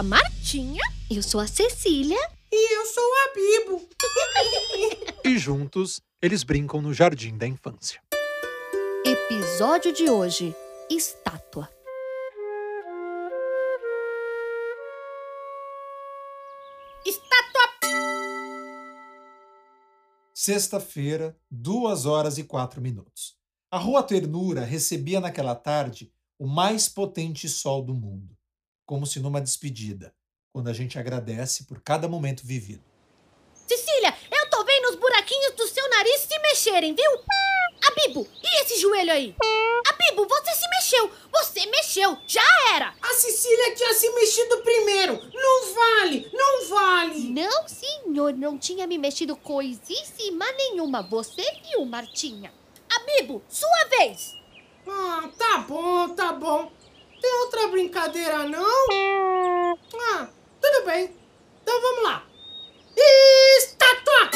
a Martinha. Eu sou a Cecília. E eu sou a Bibo. E juntos, eles brincam no jardim da infância. Episódio de hoje: Estátua. Estátua. Sexta-feira, duas horas e quatro minutos. A Rua Ternura recebia naquela tarde o mais potente sol do mundo, como se numa despedida, quando a gente agradece por cada momento vivido. Cecília, eu tô vendo os buraquinhos do seu nariz se mexerem, viu? Abibo, e esse joelho aí? Abibo, você se mexeu! Você mexeu! Já era! A Cecília tinha se mexido primeiro. Não vale, não vale. Não, senhor, não tinha me mexido coisíssima nenhuma. Você viu, Martinha? Abibo, sua vez! Ah, tá bom, tá bom. Tem outra brincadeira, não? Ah, tudo bem. Então vamos lá. Estátua!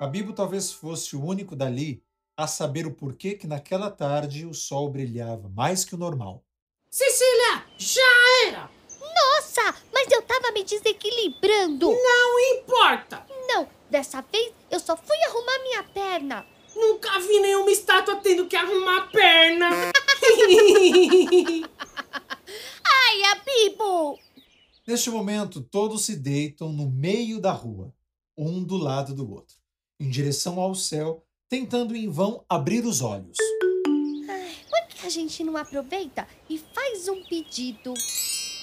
A Bibo talvez fosse o único dali a saber o porquê que naquela tarde o sol brilhava mais que o normal. Cecília, já era. Nossa, mas eu tava me desequilibrando. Não importa. Não, dessa vez eu só fui arrumar minha perna. Nunca vi nenhuma estátua tendo que arrumar a perna. Ai, Abibo! Neste momento, todos se deitam no meio da rua, um do lado do outro, em direção ao céu, tentando em vão abrir os olhos. Por que a gente não aproveita e faz um pedido?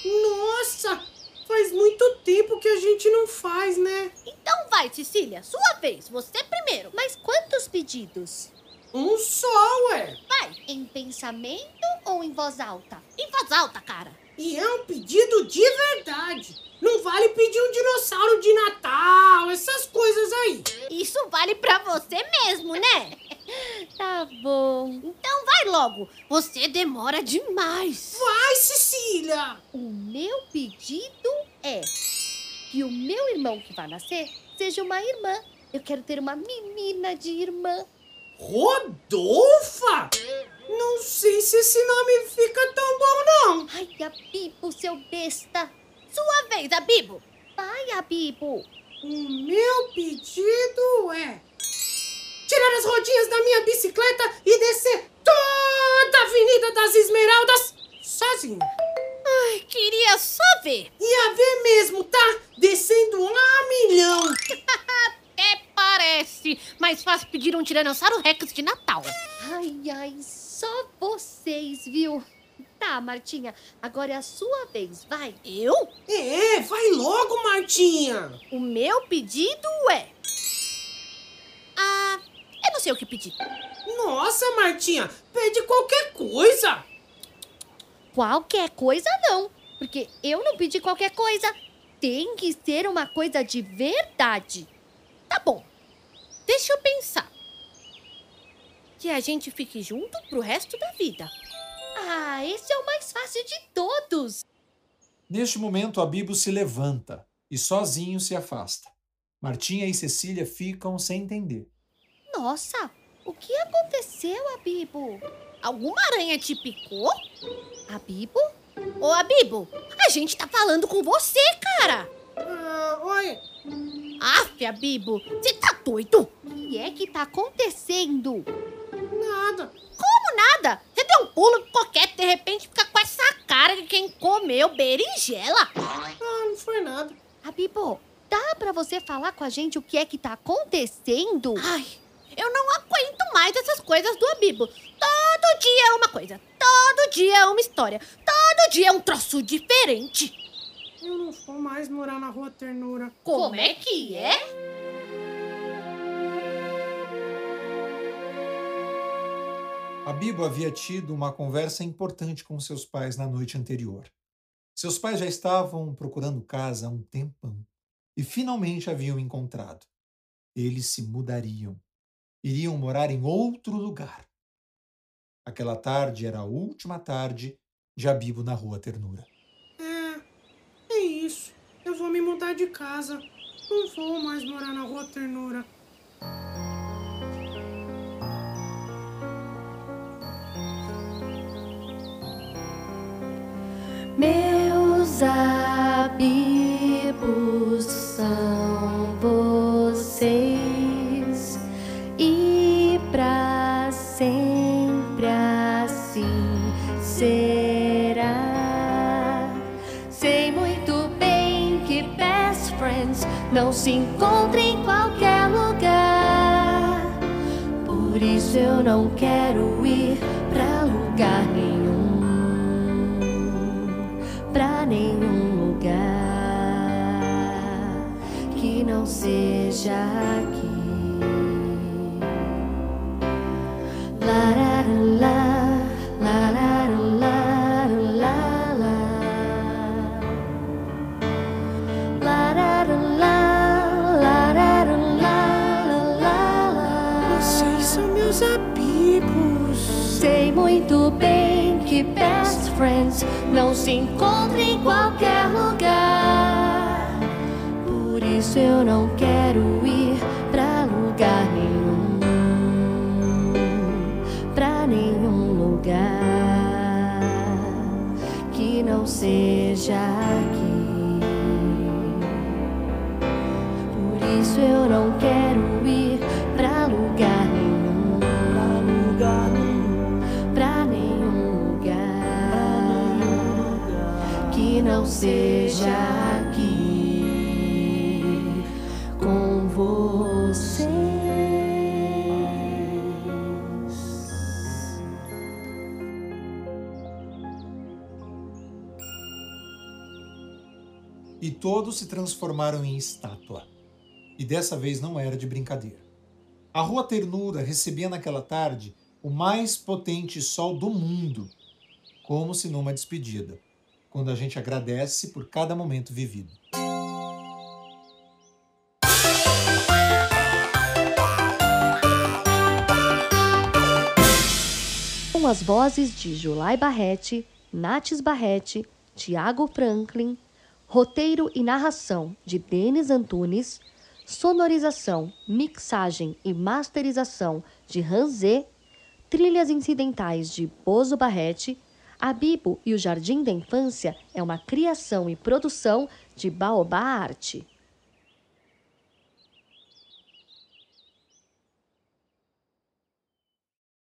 Nossa, faz muito tempo que a gente não faz, né? Então vai, Cecília, sua vez. Você primeiro. Mas quantos pedidos? Um só, ué. Vai, Em pensamento ou em voz alta? em voz alta, cara. E é um pedido de verdade. Não vale pedir um dinossauro de Natal, essas coisas aí. Isso vale pra você mesmo, né? Tá bom. Então vai logo. Você demora demais. Vai, Cecília. O meu pedido é que o meu irmão que vai nascer seja uma irmã. Eu quero ter uma menina de irmã. Rodolfa? Não sei se esse nome fica tão bom, não. Ai, Abibo, seu besta. Sua vez, Abibo. Vai, Abibo. O meu pedido é tirar as rodinhas da minha bicicleta e descer toda a Avenida das Esmeraldas sozinho. Ai, queria só ver. Ia ver mesmo, tá? Descendo Mais fácil pedir um Tiranossauro Rex de Natal. Ai, ai, só vocês, viu? Tá, Martinha, agora é a sua vez, vai. Eu? É, vai logo, Martinha. O meu pedido é. Ah, eu não sei o que pedir. Nossa, Martinha, pede qualquer coisa. Qualquer coisa não, porque eu não pedi qualquer coisa. Tem que ser uma coisa de verdade. Deixa eu pensar. Que a gente fique junto pro resto da vida. Ah, esse é o mais fácil de todos. Neste momento, a Bibo se levanta e sozinho se afasta. Martinha e Cecília ficam sem entender. Nossa, o que aconteceu, Abibo? Alguma aranha te picou? Abibo? Ô, Abibo, a gente tá falando com você, cara. Ah, oi. Aff, Abibo, você tá doido? O que é que tá acontecendo? Nada. Como nada? Você deu um pulo qualquer, de repente fica com essa cara de quem comeu berinjela. Ah, não foi nada. Abibo, dá pra você falar com a gente o que é que tá acontecendo? Ai, eu não aguento mais essas coisas do Abibo. Todo dia é uma coisa, todo dia é uma história, todo dia é um troço diferente. Não vou mais morar na Rua Ternura. Como é que é? A Bibo havia tido uma conversa importante com seus pais na noite anterior. Seus pais já estavam procurando casa há um tempão e finalmente haviam encontrado. Eles se mudariam. Iriam morar em outro lugar. Aquela tarde era a última tarde de Abibo na Rua Ternura. Vou me mudar de casa. Não vou mais morar na Rua Ternura. Meus Meus não se encontram em qualquer lugar. Por isso eu não quero ir pra lugar nenhum pra nenhum lugar que não seja aqui. Friends não se encontram em qualquer lugar. Por isso eu não quero ir pra lugar nenhum, pra nenhum lugar que não seja não seja aqui com vocês. E todos se transformaram em estátua. E dessa vez não era de brincadeira. A Rua Ternura recebia naquela tarde o mais potente sol do mundo, como se numa despedida, quando a gente agradece por cada momento vivido. Com as vozes de Julai Barrete, Nates Barrete, Tiago Franklin, roteiro e narração de Denis Antunes, sonorização, mixagem e masterização de Ranzé, trilhas incidentais de Bozo Barrete, a Bibo e o Jardim da Infância é uma criação e produção de Baobá Arte.